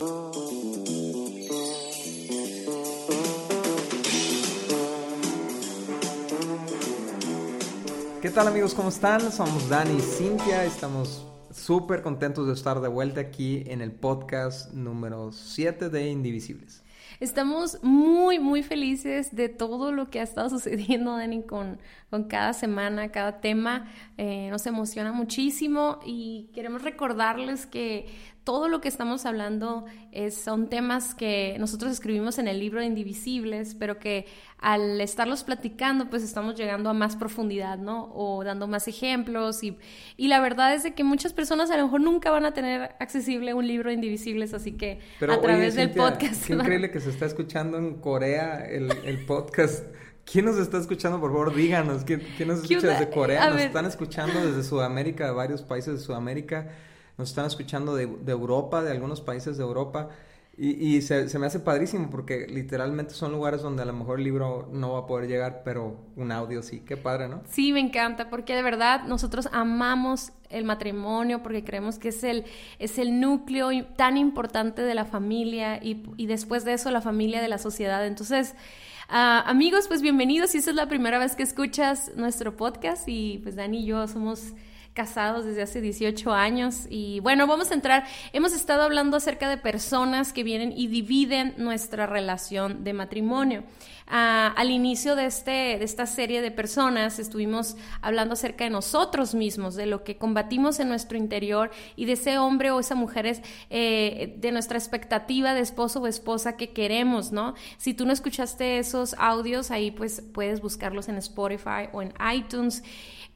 ¿Qué tal amigos? ¿Cómo están? Somos Dani y Cintia. Estamos súper contentos de estar de vuelta aquí en el podcast número 7 de Indivisibles. Estamos muy, muy felices de todo lo que ha estado sucediendo, Dani, con, con cada semana, cada tema. Eh, nos emociona muchísimo y queremos recordarles que todo lo que estamos hablando es, son temas que nosotros escribimos en el libro de Indivisibles, pero que al estarlos platicando, pues estamos llegando a más profundidad, ¿no? O dando más ejemplos. Y, y la verdad es de que muchas personas a lo mejor nunca van a tener accesible un libro de Indivisibles, así que a través del podcast. Qué increíble que se está escuchando en Corea el, el podcast. ¿Quién nos está escuchando? Por favor, díganos. ¿Quién, quién nos escucha desde Corea? Nos están escuchando desde Sudamérica, de varios países de Sudamérica nos están escuchando de, Europa, de algunos países de Europa. Y, se, me hace padrísimo porque literalmente son lugares donde a lo mejor el libro no va a poder llegar, pero un audio sí. Qué padre, ¿no? Sí, me encanta porque de verdad nosotros amamos el matrimonio porque creemos que es el, es el núcleo tan importante de la familia y, y después de eso la familia de la sociedad. Entonces... Uh, amigos, pues bienvenidos. Si esa es la primera vez que escuchas nuestro podcast y pues Dani y yo somos casados desde hace 18 años y bueno, vamos a entrar, hemos estado hablando acerca de personas que vienen y dividen nuestra relación de matrimonio. Ah, al inicio de, este, de esta serie de personas estuvimos hablando acerca de nosotros mismos, de lo que combatimos en nuestro interior y de ese hombre o esa mujer, eh, de nuestra expectativa de esposo o esposa que queremos, ¿no? Si tú no escuchaste esos audios, ahí pues puedes buscarlos en Spotify o en iTunes.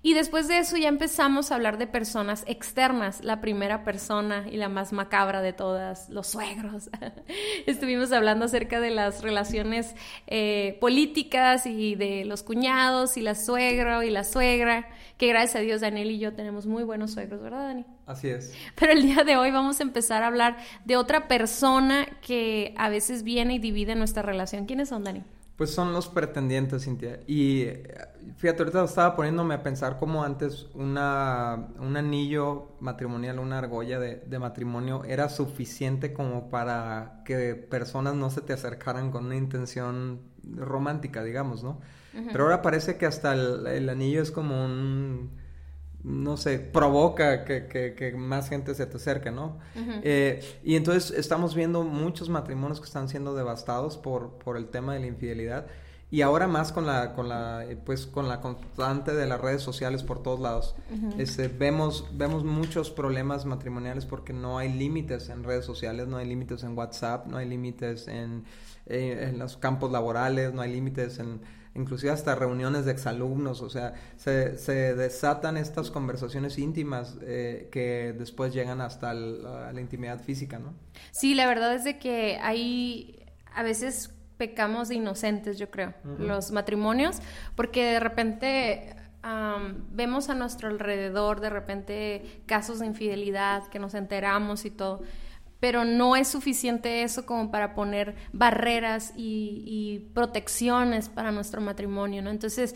Y después de eso ya empezamos a hablar de personas externas, la primera persona y la más macabra de todas, los suegros. Estuvimos hablando acerca de las relaciones eh, políticas y de los cuñados y la suegro y la suegra, que gracias a Dios Daniel y yo tenemos muy buenos suegros, ¿verdad Dani? Así es. Pero el día de hoy vamos a empezar a hablar de otra persona que a veces viene y divide nuestra relación. ¿Quiénes son, Dani? Pues son los pretendientes, Cintia. Y fíjate, ahorita estaba poniéndome a pensar cómo antes una, un anillo matrimonial, una argolla de, matrimonio era suficiente como para que personas no se te acercaran con una intención romántica, digamos, ¿no? Pero ahora parece que hasta el anillo es como un no sé, provoca que, más gente se te acerque, ¿no? Eh, y entonces estamos viendo muchos matrimonios que están siendo devastados por, por el tema de la infidelidad y ahora más con la, con la, pues con la constante de las redes sociales por todos lados. este, vemos, vemos muchos problemas matrimoniales porque no hay límites en redes sociales, no hay límites en WhatsApp, no hay límites en, eh, en los campos laborales, no hay límites en inclusive hasta reuniones de exalumnos, o sea, se, se desatan estas conversaciones íntimas eh, que después llegan hasta la intimidad física, ¿no? Sí, la verdad es de que hay a veces pecamos de inocentes, yo creo, los matrimonios, porque de repente vemos a nuestro alrededor, de repente casos de infidelidad que nos enteramos y todo pero no es suficiente eso como para poner barreras y, protecciones para nuestro matrimonio, ¿no? Entonces,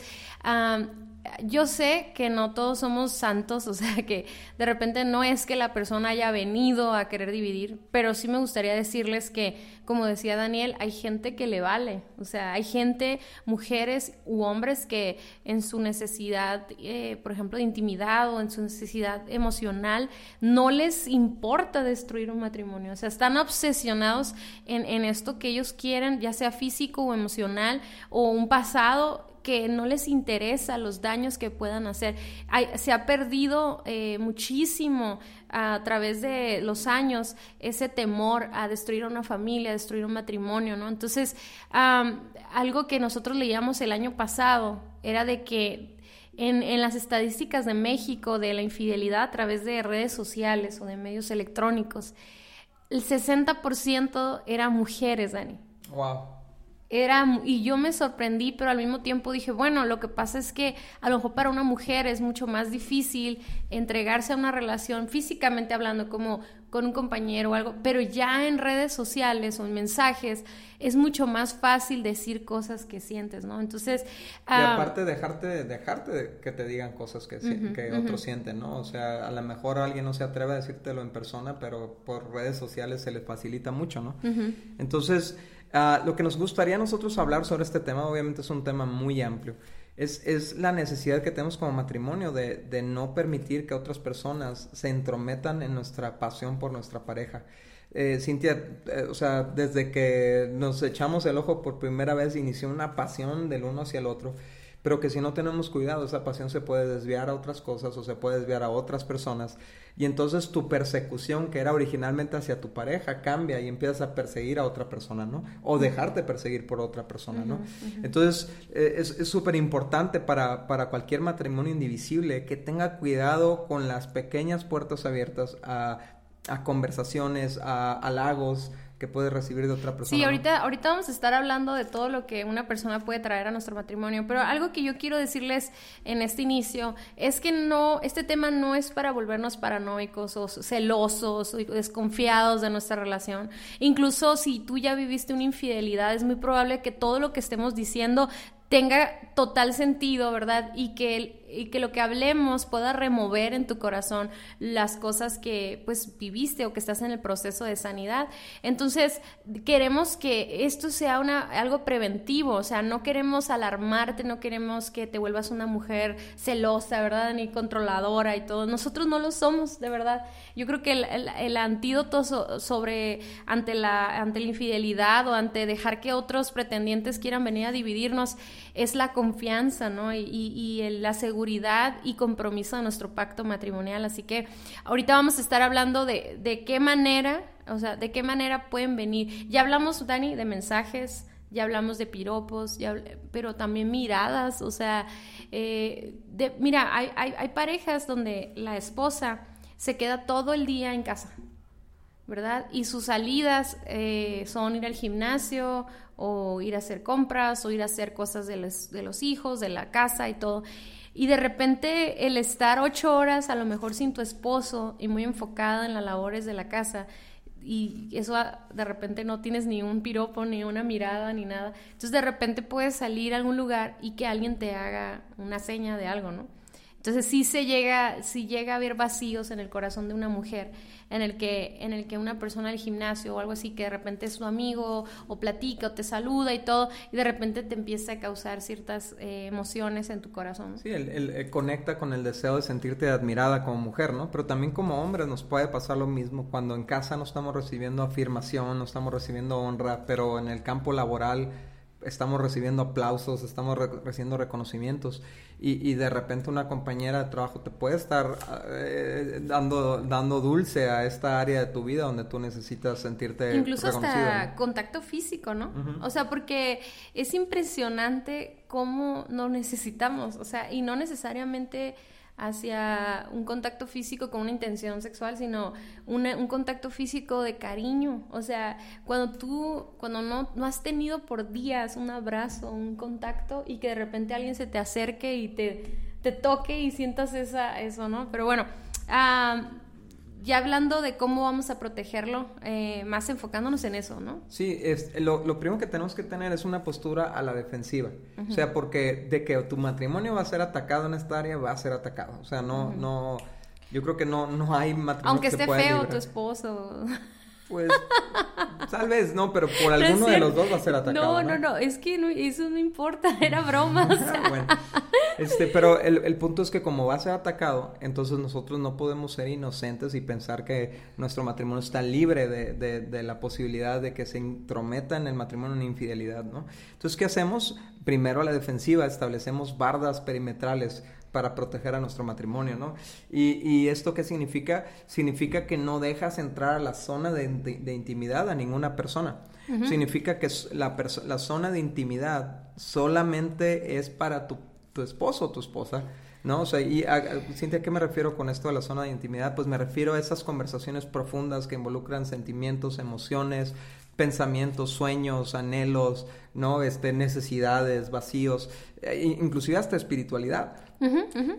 yo sé que no todos somos santos, o sea que de repente no es que la persona haya venido a querer dividir, pero sí me gustaría decirles que como decía Daniel, hay gente que le vale, o sea, hay gente, mujeres u hombres que en su necesidad, eh, por ejemplo, de intimidad o en su necesidad emocional, no les importa destruir un matrimonio, o sea, están obsesionados en, en esto que ellos quieren, ya sea físico o emocional o un pasado que no les interesa los daños que puedan hacer. se ha perdido eh, muchísimo a través de los años ese temor a destruir una familia, a destruir un matrimonio, ¿no? Entonces, algo que nosotros leíamos el año pasado era de que en, en, las estadísticas de México de la infidelidad a través de redes sociales o de medios electrónicos, el 60% eran mujeres, Dani. Wow era y yo me sorprendí, pero al mismo tiempo dije, bueno, lo que pasa es que a lo mejor para una mujer es mucho más difícil entregarse a una relación físicamente hablando como con un compañero o algo, pero ya en redes sociales o en mensajes es mucho más fácil decir cosas que sientes, ¿no? Entonces... y ah, aparte dejarte, dejarte que te digan cosas que, que otros sienten, ¿no? O sea, a lo mejor alguien no se atreve a decírtelo en persona, pero por redes sociales se les facilita mucho, ¿no? Entonces, uh, lo que nos gustaría a nosotros hablar sobre este tema, obviamente es un tema muy amplio es, es, la necesidad que tenemos como matrimonio de, de, no permitir que otras personas se entrometan en nuestra pasión por nuestra pareja. Eh, Cintia, eh, o sea, desde que nos echamos el ojo por primera vez inició una pasión del uno hacia el otro pero que si no tenemos cuidado esa pasión se puede desviar a otras cosas o se puede desviar a otras personas y entonces tu persecución que era originalmente hacia tu pareja cambia y empiezas a perseguir a otra persona, ¿no? O dejarte perseguir por otra persona, ¿no? Entonces eh, es súper importante para, para cualquier matrimonio indivisible que tenga cuidado con las pequeñas puertas abiertas a, a conversaciones, a halagos, que puedes recibir de otra persona. Sí, ahorita, ahorita vamos a estar hablando de todo lo que una persona puede traer a nuestro matrimonio, pero algo que yo quiero decirles en este inicio es que no, este tema no es para volvernos paranoicos o celosos o desconfiados de nuestra relación. Incluso si tú ya viviste una infidelidad, es muy probable que todo lo que estemos diciendo tenga total sentido, ¿verdad? Y que, y que lo que hablemos pueda remover en tu corazón las cosas que pues viviste o que estás en el proceso de sanidad. Entonces, queremos que esto sea una, algo preventivo, o sea, no queremos alarmarte, no queremos que te vuelvas una mujer celosa, ¿verdad? Ni controladora y todo. Nosotros no lo somos, de verdad. Yo creo que el, antídoto sobre ante la, ante la infidelidad o ante dejar que otros pretendientes quieran venir a dividirnos es la confianza, ¿no? Y, la seguridad y compromiso de nuestro pacto matrimonial. Así que ahorita vamos a estar hablando de, de qué manera, o sea, de qué manera pueden venir. Ya hablamos, Dani, de mensajes, ya hablamos de piropos, pero también miradas, o sea, eh, de, mira, hay, hay, hay parejas donde la esposa se queda todo el día en casa, ¿verdad? Y sus salidas eh, son ir al gimnasio o ir a hacer compras o ir a hacer cosas de los, de los hijos, de la casa y todo. Y de repente el estar ocho horas a lo mejor sin tu esposo y muy enfocada en las labores de la casa y eso de repente no tienes ni un piropo, ni una mirada, ni nada. Entonces de repente puedes salir a algún lugar y que alguien te haga una seña de algo, ¿no? Entonces sí se llega, sí llega a haber vacíos en el corazón de una mujer en el que, en el que una persona del gimnasio o algo así que de repente es su amigo o platica o te saluda y todo, y de repente te empieza a causar ciertas eh, emociones en tu corazón. Sí, él, conecta con el deseo de sentirte admirada como mujer, ¿no? Pero también como hombre nos puede pasar lo mismo cuando en casa no estamos recibiendo afirmación, no estamos recibiendo honra, pero en el campo laboral estamos recibiendo aplausos, estamos recibiendo reconocimientos y, de repente una compañera de trabajo te puede estar eh, dando, dando dulce a esta área de tu vida donde tú necesitas sentirte Incluso hasta contacto físico, ¿no? O sea, porque es impresionante cómo nos necesitamos, o sea, y no necesariamente hacia un contacto físico con una intención sexual, sino un contacto físico de cariño. O sea, cuando tú, cuando no, no has tenido por días un abrazo, un contacto y que de repente alguien se te acerque y te, te toque y sientas esa, eso, ¿no? Pero bueno, ah, ya hablando de cómo vamos a protegerlo, eh, más enfocándonos en eso, ¿no? Sí, es, lo, lo, primero que tenemos que tener es una postura a la defensiva. O sea, porque de que tu matrimonio va a ser atacado en esta área, va a ser atacado. O sea, no, no, yo creo que no, no hay matrimonio Aunque esté feo tu esposo. Pues tal vez no, pero por alguno de los dos va a ser atacado. No, no, no, es que eso no importa, era broma. bueno, este, pero el, el, punto es que como va a ser atacado, entonces nosotros no podemos ser inocentes y pensar que nuestro matrimonio está libre de, de, de la posibilidad de que se intrometa en el matrimonio una infidelidad, ¿no? Entonces, ¿qué hacemos? Primero a la defensiva, establecemos bardas perimetrales para proteger a nuestro matrimonio, ¿no? Y, esto qué significa? Significa que no dejas entrar a la zona de, intimidad a ninguna persona. Significa que la, la, zona de intimidad solamente es para tu, tu esposo o tu esposa. ¿no? O sea, y a, ¿a qué me refiero con esto de la zona de intimidad? Pues me refiero a esas conversaciones profundas que involucran sentimientos, emociones, pensamientos, sueños, anhelos, ¿no? Este, necesidades, vacíos, e inclusive hasta espiritualidad.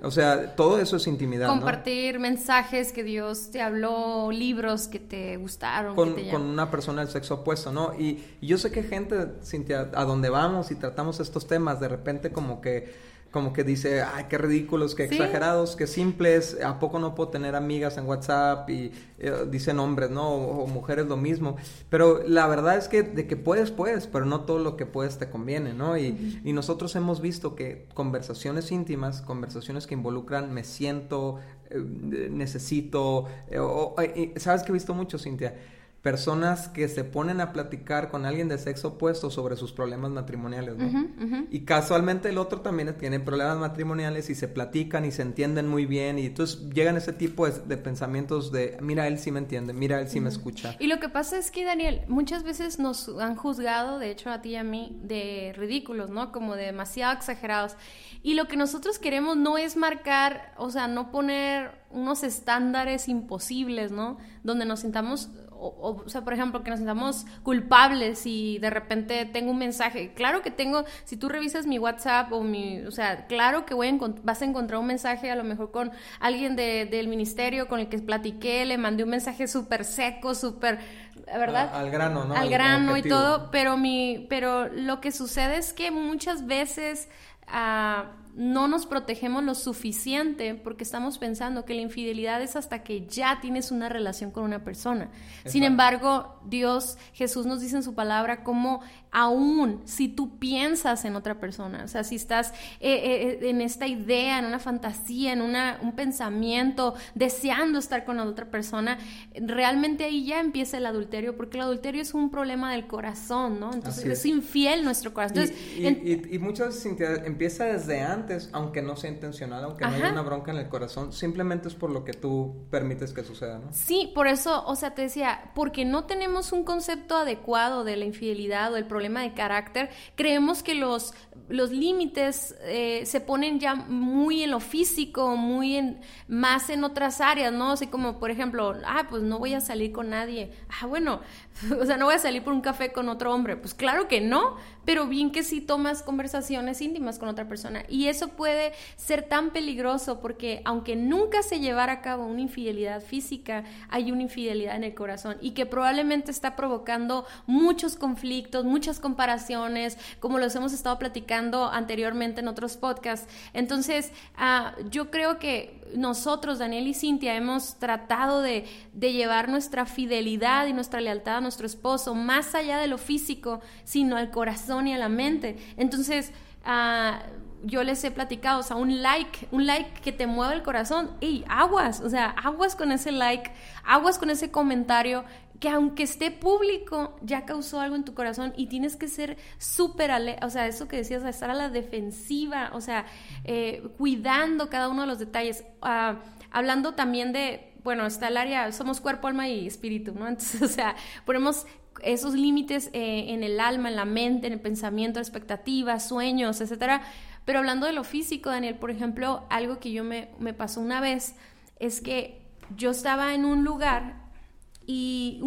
O sea, todo eso es intimidad. Compartir mensajes que Dios te habló, libros que te gustaron. Con, que te con una persona del sexo opuesto, ¿no? Y, y yo sé que gente, Cintia, a donde vamos y tratamos estos temas, de repente como que como que dice, ay, qué ridículos, qué exagerados, qué simples, ¿a poco no puedo tener amigas en WhatsApp? Y eh, dicen hombres, ¿no? O, mujeres lo mismo. Pero la verdad es que de que puedes, puedes, pero no todo lo que puedes te conviene, ¿no? Y, y nosotros hemos visto que conversaciones íntimas, conversaciones que involucran me siento, eh, necesito, eh, ¿sabes que he visto mucho, Cintia? Personas que se ponen a platicar con alguien de sexo opuesto sobre sus problemas matrimoniales, ¿no? Y casualmente el otro también tiene problemas matrimoniales y se platican y se entienden muy bien y entonces llegan ese tipo de, pensamientos de, mira, él sí me entiende, mira, él sí me escucha. Y lo que pasa es que, Daniel, muchas veces nos han juzgado, de hecho a ti y a mí, de ridículos, ¿no? Como de demasiado exagerados. Y lo que nosotros queremos no es marcar, o sea, no poner unos estándares imposibles, ¿no? Donde nos sintamos o, o, sea, por ejemplo, que nos sintamos culpables y de repente tengo un mensaje. Claro que tengo, si tú revisas mi WhatsApp o mi, o sea, claro que voy a vas a encontrar un mensaje a lo mejor con alguien de, del ministerio con el que platiqué, le mandé un mensaje súper seco, súper, ¿verdad? al grano, ¿no? Al, grano y todo, pero mi, pero lo que sucede es que muchas veces... Uh, no nos protegemos lo suficiente porque estamos pensando que la infidelidad es hasta que ya tienes una relación con una persona. Sin embargo, Dios, Jesús nos dice en su palabra como aún si tú piensas en otra persona, o sea, si estás eh, eh, eh, en esta idea, en una fantasía, en una, un pensamiento, deseando estar con la otra persona, realmente ahí ya empieza el adulterio, porque el adulterio es un problema del corazón, ¿no? Entonces es. infiel nuestro corazón. y, muchas veces empieza desde antes aunque no sea intencional, aunque no haya una bronca en el corazón, simplemente es por lo que tú permites que suceda, ¿no? Sí, por eso, o sea, te decía, porque no tenemos un concepto adecuado de la infidelidad o el problema de carácter, creemos que los, los límites eh, se ponen ya muy en lo físico, muy en, más en otras áreas, ¿no? Así como, por ejemplo, ah, pues no voy a salir con nadie. Ah, bueno, o sea, no voy a salir por un café con otro hombre. Pues claro que no, pero bien que sí tomas conversaciones íntimas con otra persona. Y eso puede ser tan peligroso porque aunque nunca se llevara a cabo una infidelidad física, hay una infidelidad en el corazón y que probablemente está provocando muchos conflictos, muchas comparaciones, como los hemos estado platicando anteriormente en otros podcasts. Entonces, uh, yo creo que nosotros, Daniel y Cintia, hemos tratado de, de llevar nuestra fidelidad y nuestra lealtad a nuestro esposo más allá de lo físico, sino al corazón y a la mente. Entonces, ah, yo les he platicado, o sea, un like, un like que te mueve el corazón, y aguas, o sea, aguas con ese like, aguas con ese comentario, que aunque esté público, ya causó algo en tu corazón y tienes que ser súper, o sea, eso que decías, estar a la defensiva, o sea, eh, cuidando cada uno de los detalles. Ah, hablando también de, bueno, está el área, somos cuerpo, alma y espíritu, ¿no? Entonces, o sea, ponemos esos límites eh, en el alma, en la mente, en el pensamiento, expectativas, sueños, etcétera. Pero hablando de lo físico, Daniel, por ejemplo, algo que yo me, pasó una vez es que yo estaba en un lugar y,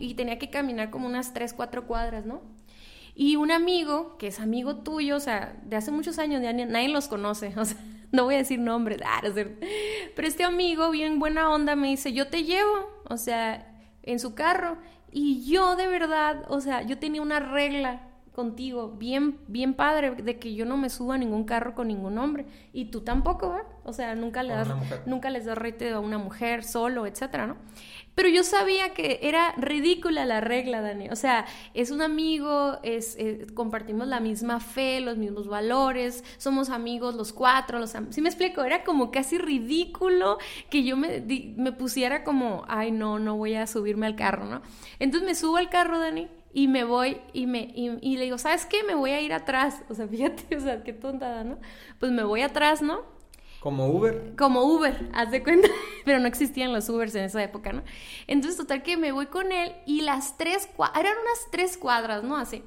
y tenía que caminar como unas 3, 4 cuadras, ¿no? Y un amigo, que es amigo tuyo, o sea, de hace muchos años, nadie, nadie los conoce, o sea, no voy a decir nombres, ah, pero este amigo, bien buena onda, me dice, yo te llevo, o sea, en su carro. Y yo de verdad, o sea, yo tenía una regla contigo bien, bien padre de que yo no me suba a ningún carro con ningún hombre. Y tú tampoco, ¿verdad? O sea, nunca le das, nunca les das rete a una mujer solo, etcétera, ¿no? Pero yo sabía que era ridícula la regla, Dani. O sea, es un amigo, es, eh, compartimos la misma fe, los mismos valores, somos amigos los cuatro. Los ¿Sí me explico? Era como casi ridículo que yo me, me pusiera como, ay, no, no voy a subirme al carro, ¿no? Entonces me subo al carro, Dani, y me voy y me y, le digo, ¿sabes qué? Me voy a ir atrás. O sea, fíjate, o sea, qué tontada, ¿no? Pues me voy atrás, ¿no? Como Uber. Como Uber, haz de cuenta. Pero no existían los Ubers en esa época, ¿no? Entonces, total que me voy con él y las tres cuadras, eran unas tres cuadras, ¿no? Así.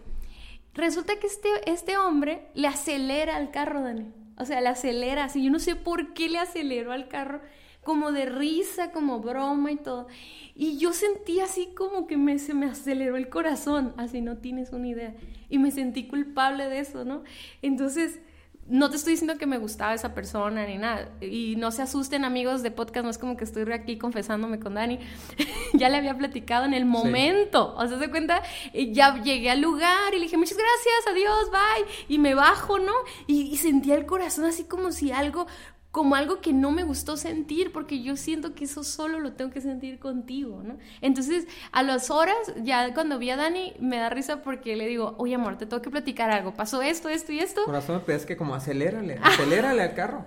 Resulta que este, este hombre le acelera al carro, Dani. O sea, le acelera así. Yo no sé por qué le aceleró al carro, como de risa, como broma y todo. Y yo sentí así como que me, se me aceleró el corazón, así no tienes una idea. Y me sentí culpable de eso, ¿no? Entonces no te estoy diciendo que me gustaba esa persona ni nada. Y no se asusten amigos de podcast, no es como que estoy aquí confesándome con Dani. ya le había platicado en el momento. O sea, se cuenta, ya llegué al lugar y le dije, muchas gracias, adiós, bye. Y me bajo, ¿no? Y, y sentía el corazón así como si algo como algo que no me gustó sentir, porque yo siento que eso solo lo tengo que sentir contigo, ¿no? Entonces, a las horas, ya cuando vi a Dani, me da risa porque le digo, oye, amor, te tengo que platicar algo, pasó esto, esto y esto. Corazón, pero es que como acelérale, acelérale al carro.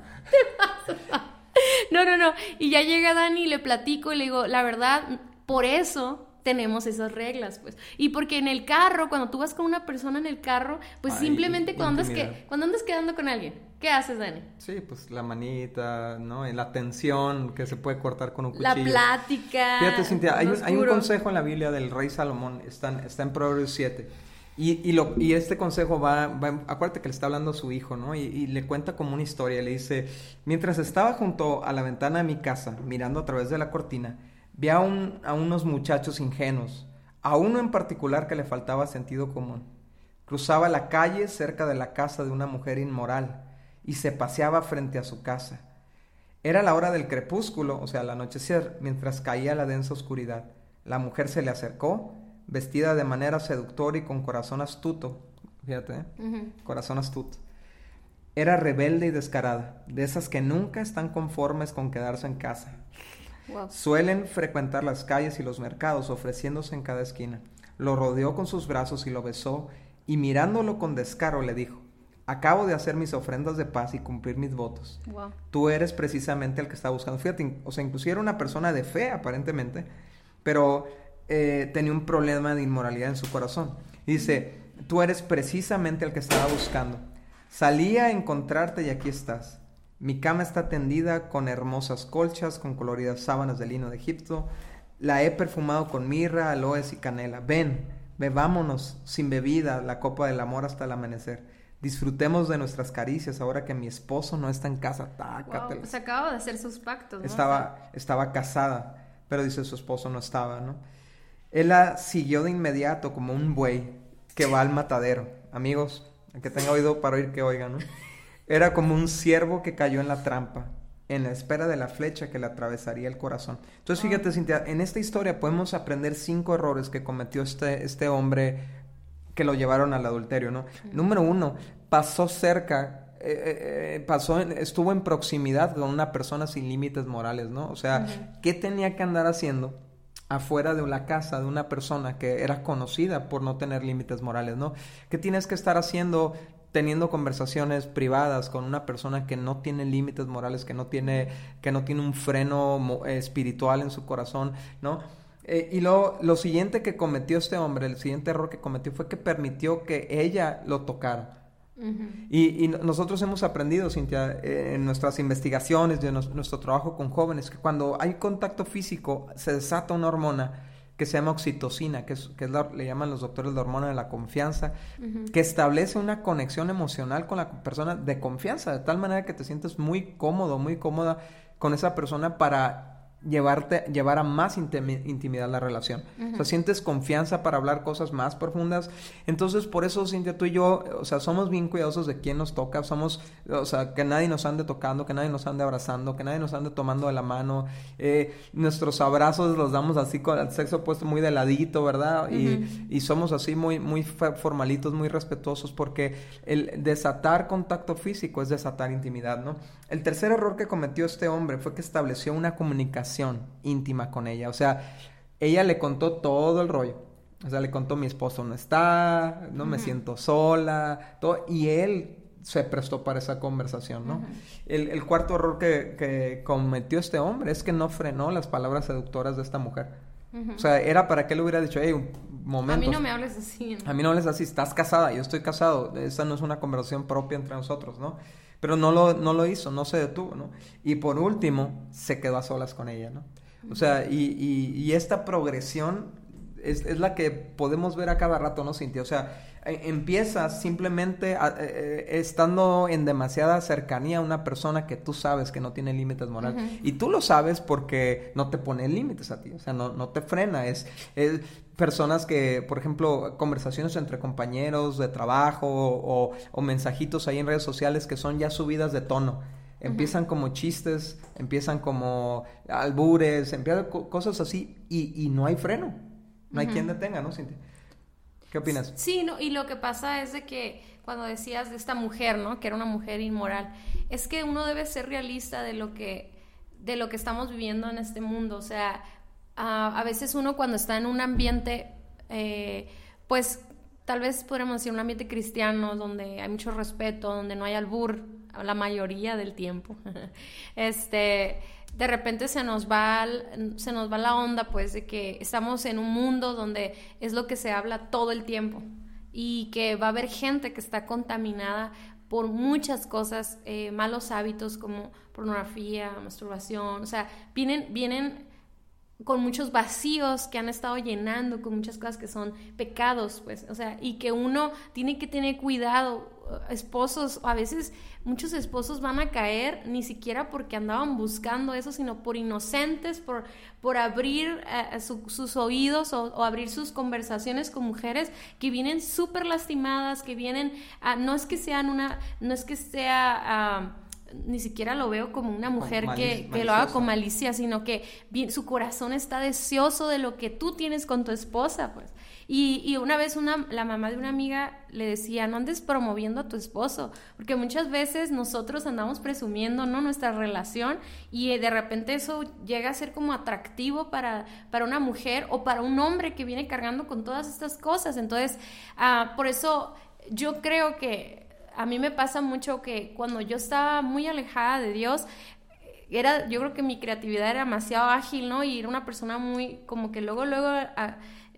no, no, no, y ya llega Dani le platico y le digo, la verdad, por eso tenemos esas reglas, pues. Y porque en el carro, cuando tú vas con una persona en el carro, pues simplemente cuando andas, que, cuando andas quedando con alguien, ¿qué haces, Dani? Sí, pues la manita, ¿no? La tensión que se puede cortar con un cuchillo. La plática. Fíjate, Cintia, hay un, hay un, consejo en la Biblia del rey Salomón, está, está en Proverbios 7. Y, y, lo, y este consejo va, va, acuérdate que le está hablando a su hijo, ¿no? Y, y, le cuenta como una historia, le dice, mientras estaba junto a la ventana de mi casa, mirando a través de la cortina, Vi a, un, a unos muchachos ingenuos, a uno en particular que le faltaba sentido común. Cruzaba la calle cerca de la casa de una mujer inmoral y se paseaba frente a su casa. Era la hora del crepúsculo, o sea, al anochecer, mientras caía la densa oscuridad. La mujer se le acercó, vestida de manera seductora y con corazón astuto. Fíjate, ¿eh? corazón astuto. Era rebelde y descarada, de esas que nunca están conformes con quedarse en casa. Suelen frecuentar las calles y los mercados, ofreciéndose en cada esquina. Lo rodeó con sus brazos y lo besó, y mirándolo con descaro le dijo, acabo de hacer mis ofrendas de paz y cumplir mis votos. Tú eres precisamente el que está buscando. Fíjate, o sea, inclusive era una persona de fe aparentemente, pero eh, tenía un problema de inmoralidad en su corazón. dice, tú eres precisamente el que estaba buscando. Salí a encontrarte y aquí estás. Mi cama está tendida con hermosas colchas, con coloridas sábanas de lino de Egipto. La he perfumado con mirra, aloes y canela. Ven, bebámonos sin bebida la copa del amor hasta el amanecer. Disfrutemos de nuestras caricias ahora que mi esposo no está en casa. Wow, se acaba de hacer sus pactos. Estaba, estaba casada, pero dice su esposo no estaba, ¿no? Él la siguió de inmediato como un buey que va al matadero. Amigos, el que tenga oído para oír que oiga, ¿no? Era como un ciervo que cayó en la trampa, en la espera de la flecha que le atravesaría el corazón. Entonces, fíjate, Cintia, en esta historia podemos aprender cinco errores que cometió este, este hombre que lo llevaron al adulterio, ¿no? Número uno, pasó cerca eh, eh, eh, pasó, estuvo en proximidad con una persona sin límites morales, ¿no? O sea, ¿qué tenía que andar haciendo afuera de la casa de una persona que era conocida por no tener límites morales, ¿no? ¿Qué tienes que estar haciendo teniendo conversaciones privadas con una persona que no tiene límites morales, que no tiene, que no tiene un freno espiritual en su corazón, ¿no? Eh, y lo, lo siguiente que cometió este hombre, el siguiente error que cometió fue que permitió que ella lo tocara. y, y, nosotros hemos aprendido, Cintia, eh, en nuestras investigaciones, de nuestro trabajo con jóvenes, que cuando hay contacto físico se desata una hormona que se llama oxitocina, que, es, que es le llaman los doctores la hormona de la confianza, que establece una conexión emocional con la persona de confianza, de tal manera que te sientes muy cómodo, muy cómoda con esa persona para llevarte, llevar a más intimidad la relación. O sea, sientes confianza para hablar cosas más profundas. Entonces, por eso, Cintia, tú y yo, o sea, somos bien cuidadosos de quién nos toca. Somos, o sea, que nadie nos ande tocando, que nadie nos ande abrazando, que nadie nos ande tomando de la mano. Eh, nuestros abrazos los damos así con el sexo puesto muy de ladito, ¿verdad? y, y, somos así muy, muy formalitos, muy respetuosos, porque el desatar contacto físico es desatar intimidad, ¿no? El tercer error que cometió este hombre fue que estableció una comunicación íntima con ella. O sea, ella le contó todo el rollo. O sea, le contó mi esposo no está, no me siento sola, todo. Y él se prestó para esa conversación, ¿no? el, cuarto error que, cometió este hombre es que no frenó las palabras seductoras de esta mujer. O sea, era para que le hubiera dicho, hey, un momento. A mí no me hables así. A mí no hables así, estás casada, yo estoy casado. Esa no es una conversación propia entre nosotros, ¿no? Pero no lo, no lo hizo, no se detuvo, ¿no? Y por último, se quedó a solas con ella, ¿no? O sea, y, y, esta progresión es, es, la que podemos ver a cada rato, ¿no, Cintia? O sea, e, empiezas simplemente e, e, estando en demasiada cercanía a una persona que tú sabes que no tiene límites morales. Y tú lo sabes porque no te pone límites a ti, o sea, no, no te frena, es, es personas que, por ejemplo, conversaciones entre compañeros de trabajo o, o mensajitos ahí en redes sociales que son ya subidas de tono Empiezan como chistes, empiezan como albures, empiezan cosas así y, no hay freno. No hay quien detenga, ¿no, Cintia? ¿Qué opinas? Sí, no, y lo que pasa es de que cuando decías de esta mujer, ¿no? Que era una mujer inmoral, es que uno debe ser realista de lo que, de lo que estamos viviendo en este mundo. O sea, a, veces uno cuando está en un ambiente, eh, pues tal vez podríamos decir un ambiente cristiano, donde hay mucho respeto, donde no hay albur, la mayoría del tiempo. este, de repente se nos va se nos va la onda pues de que estamos en un mundo donde es lo que se habla todo el tiempo y que va a haber gente que está contaminada por muchas cosas, eh, malos hábitos como pornografía, masturbación, o sea, vienen, vienen con muchos vacíos que han estado llenando, con muchas cosas que son pecados, pues, o sea, y que uno tiene que tener cuidado, esposos, a veces muchos esposos van a caer ni siquiera porque andaban buscando eso, sino por inocentes, por, por abrir eh, sus oídos o, abrir sus conversaciones con mujeres que vienen súper lastimadas, que vienen, no es que sean una, no es que sea... Ah, ni siquiera lo veo como una mujer que, lo haga con malicia, sino que su corazón está deseoso de lo que tú tienes con tu esposa, pues. Y, una vez una, la mamá de una amiga le decía, no andes promoviendo a tu esposo, porque muchas veces nosotros andamos presumiendo, ¿no? Nuestra relación y de repente eso llega a ser como atractivo para, para una mujer o para un hombre que viene cargando con todas estas cosas. Entonces, ah, por eso yo creo que a mí me pasa mucho que cuando yo estaba muy alejada de Dios, era, yo creo que mi creatividad era demasiado ágil, ¿no? Y era una persona muy, como que luego, luego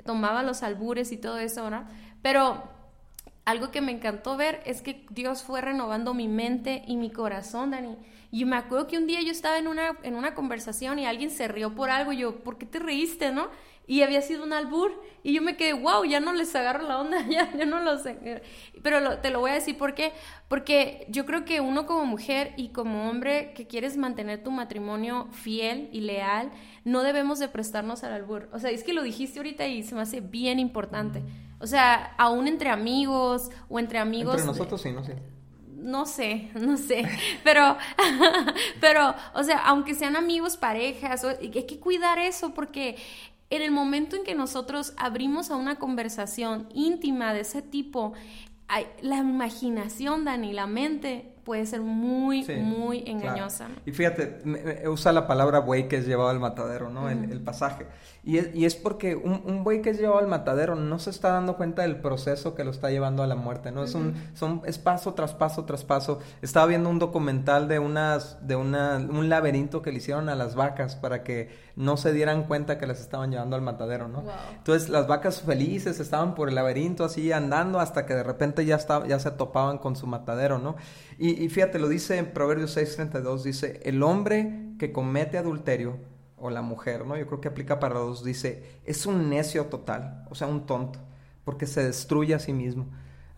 tomaba los albures y todo eso, ¿no? Pero algo que me encantó ver es que Dios fue renovando mi mente y mi corazón, Dani. Y me acuerdo que un día yo estaba en una, en una conversación y alguien se rió por algo y yo, ¿por qué te reíste, no? Y había sido un albur y yo me quedé, wow, ya no les agarro la onda, ya, no lo sé. Pero te lo voy a decir por qué, porque yo creo que uno como mujer y como hombre que quieres mantener tu matrimonio fiel y leal, no debemos de prestarnos al albur. O sea, es que lo dijiste ahorita y se me hace bien importante. O sea, aún entre amigos o entre amigos... Entre nosotros sí, no sé no sé, no sé, pero, pero, o sea, aunque sean amigos, parejas, hay que cuidar eso porque en el momento en que nosotros abrimos a una conversación íntima de ese tipo, la imaginación, Dani, la mente puede ser muy, muy engañosa. Y fíjate, usa la palabra buey que es llevado al matadero, ¿no? el, pasaje. Y es, y es porque un, un, buey que es llevado al matadero no se está dando cuenta del proceso que lo está llevando a la muerte, ¿no? Es un, son, es paso tras paso tras paso. Estaba viendo un documental de unas, de una, un laberinto que le hicieron a las vacas para que no se dieran cuenta que las estaban llevando al matadero, ¿no? Entonces las vacas felices estaban por el laberinto así andando hasta que de repente ya, estaba, ya se topaban con su matadero, ¿no? Y, y fíjate, lo dice en Proverbios 6:32, dice, el hombre que comete adulterio o la mujer, ¿no? Yo creo que aplica para los dos, dice, es un necio total, o sea, un tonto, porque se destruye a sí mismo.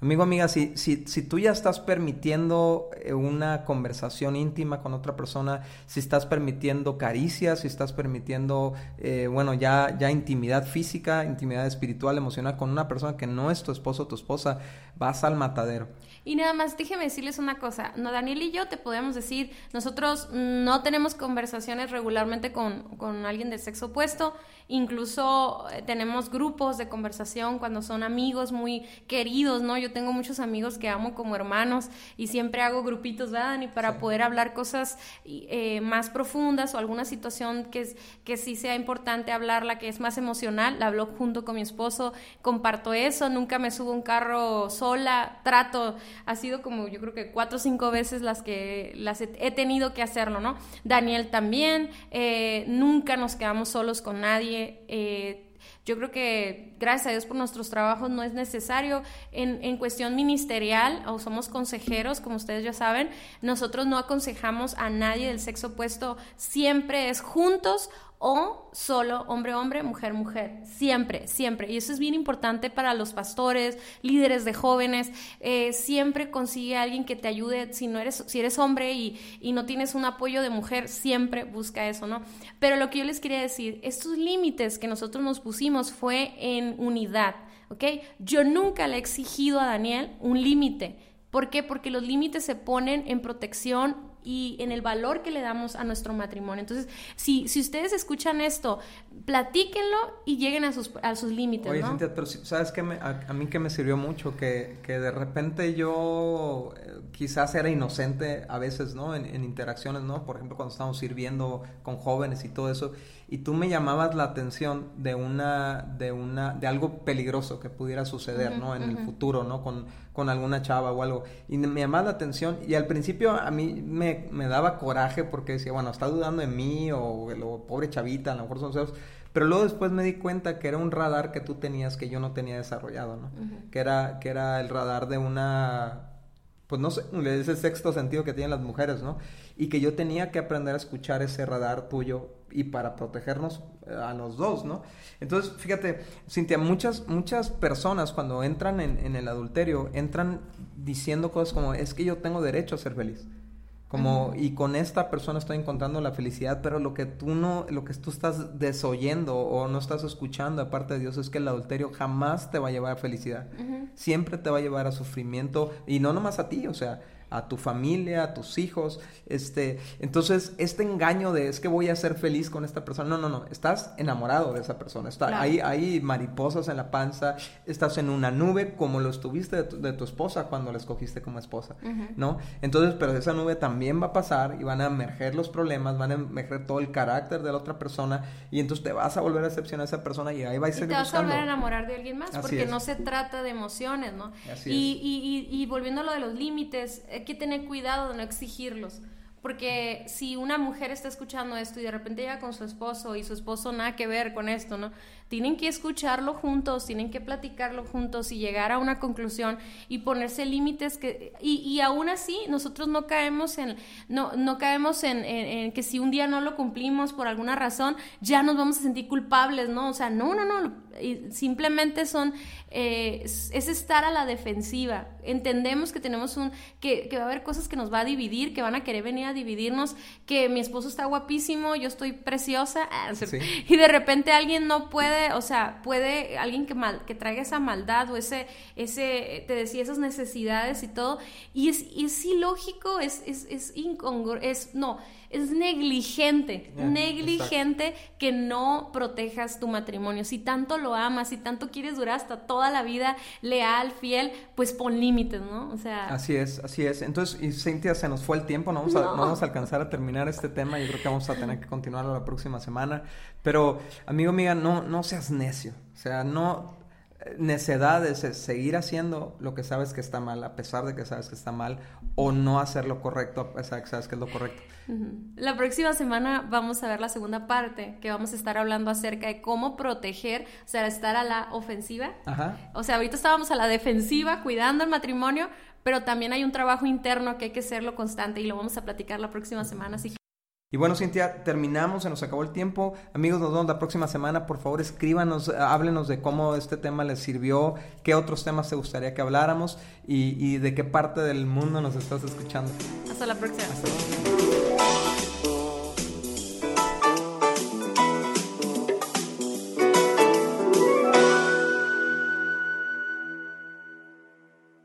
Amigo, amiga, si, si, si tú ya estás permitiendo eh, una conversación íntima con otra persona, si estás permitiendo caricias, si estás permitiendo, eh, bueno, ya, ya intimidad física, intimidad espiritual, emocional con una persona que no es tu esposo o tu esposa, vas al matadero. Y nada más, déjeme decirles una cosa. No, Daniel y yo te podemos decir, nosotros no tenemos conversaciones regularmente con, con alguien del sexo opuesto. Incluso eh, tenemos grupos de conversación cuando son amigos muy queridos, ¿no? Yo tengo muchos amigos que amo como hermanos y siempre hago grupitos, ¿verdad, Dani? Para poder hablar cosas eh, más profundas o alguna situación que, que sí sea importante hablarla, que es más emocional. La hablo junto con mi esposo, comparto eso, nunca me subo un carro sola, trato ha sido como yo creo que cuatro o cinco veces las que las he, tenido que hacerlo, ¿no? Daniel también, eh, nunca nos quedamos solos con nadie. Eh, yo creo que gracias a Dios por nuestros trabajos no es necesario. En, en, cuestión ministerial, o somos consejeros, como ustedes ya saben, nosotros no aconsejamos a nadie del sexo opuesto, siempre es juntos o solo hombre-hombre, mujer-mujer. Siempre, siempre. Y eso es bien importante para los pastores, líderes de jóvenes. Eh, siempre consigue a alguien que te ayude. Si, no eres, si eres hombre y, y no tienes un apoyo de mujer, siempre busca eso, ¿no? Pero lo que yo les quería decir, estos límites que nosotros nos pusimos fue en unidad, ¿ok? Yo nunca le he exigido a Daniel un límite. ¿Por qué? Porque los límites se ponen en protección y en el valor que le damos a nuestro matrimonio. Entonces, si, si ustedes escuchan esto, platíquenlo y lleguen a sus, a sus límites. Oye, Cintia, pero ¿sabes qué? a, mí que me sirvió mucho, que, que de repente yo eh, quizás era inocente a veces, ¿no? En, en, interacciones, ¿no? Por ejemplo, cuando estamos sirviendo con jóvenes y todo eso, y tú me llamabas la atención de una, de una, de algo peligroso que pudiera suceder, ¿no? En el futuro, ¿no? Con, con alguna chava o algo. Y me llamaba la atención, y al principio a mí me me, daba coraje porque decía, bueno, está dudando de mí o, lo pobre chavita, a lo mejor son celos. Pero luego después me di cuenta que era un radar que tú tenías que yo no tenía desarrollado, ¿no? que, era, que era el radar de una, pues no sé, ese sexto sentido que tienen las mujeres, ¿no? Y que yo tenía que aprender a escuchar ese radar tuyo y para protegernos a los dos, ¿no? Entonces, fíjate, Cintia, muchas, muchas personas cuando entran en, en el adulterio entran diciendo cosas como, es que yo tengo derecho a ser feliz. Como, y con esta persona estoy encontrando la felicidad, pero lo que tú no, lo que tú estás desoyendo o no estás escuchando aparte de Dios es que el adulterio jamás te va a llevar a felicidad. Siempre te va a llevar a sufrimiento y no nomás a ti, o sea, a tu familia, a tus hijos. Este, entonces, este engaño de es que voy a ser feliz con esta persona, no, no, no, estás enamorado de esa persona, está, hay, hay mariposas en la panza, estás en una nube como lo estuviste de tu, esposa cuando la escogiste como esposa, ¿no? Entonces, pero esa nube también va a pasar y van a emerger los problemas, van a emerger todo el carácter de la otra persona y entonces te vas a volver a decepcionar a esa persona y ahí va a ser. Y te vas a volver a enamorar de alguien más porque no se trata de emociones, ¿no? y, y, y, y volviendo a lo de los límites, hay que tener cuidado de no exigirlos. Porque si una mujer está escuchando esto y de repente llega con su esposo y su esposo nada que ver con esto, ¿no? Tienen que escucharlo juntos, tienen que platicarlo juntos y llegar a una conclusión y ponerse límites que... Y, y aún así nosotros no caemos en... No, no caemos en, en, que si un día no lo cumplimos por alguna razón, ya nos vamos a sentir culpables, ¿no? O sea, no, no, no. Simplemente son... Eh, es estar a la defensiva. Entendemos que tenemos un... Que, que va a haber cosas que nos va a dividir, que van a querer venir a dividirnos, que mi esposo está guapísimo, yo estoy preciosa, ah, y de repente alguien no puede, o sea, puede alguien que, mal, que traiga esa maldad o ese, ese, te decía, esas necesidades y todo, y es, es ilógico, es, es, es incongruo, es, no, es negligente, negligente que no protejas tu matrimonio. Si tanto lo amas, si tanto quieres durar hasta toda la vida leal, fiel, pues pon límites, ¿no? O sea... Así es, así es. Entonces, y Cintia, se nos fue el tiempo, no vamos, A, no vamos a alcanzar a terminar este tema, yo creo que vamos a tener que continuarlo la próxima semana. Pero, amigo, amiga, no, no seas necio. O sea, no necedad es seguir haciendo lo que sabes que está mal, a pesar de que sabes que está mal, o no hacer lo correcto a pesar de que sabes que es lo correcto. La próxima semana vamos a ver la segunda parte, que vamos a estar hablando acerca de cómo proteger, o sea, estar a la ofensiva. O sea, ahorita estábamos a la defensiva, cuidando el matrimonio, pero también hay un trabajo interno que hay que hacerlo constante y lo vamos a platicar la próxima semana. Así y bueno, Cintia, terminamos, se nos acabó el tiempo. Amigos, nos vemos la próxima semana. Por favor, escríbanos, háblenos de cómo este tema les sirvió, qué otros temas te gustaría que habláramos y, y de qué parte del mundo nos estás escuchando. Hasta la próxima.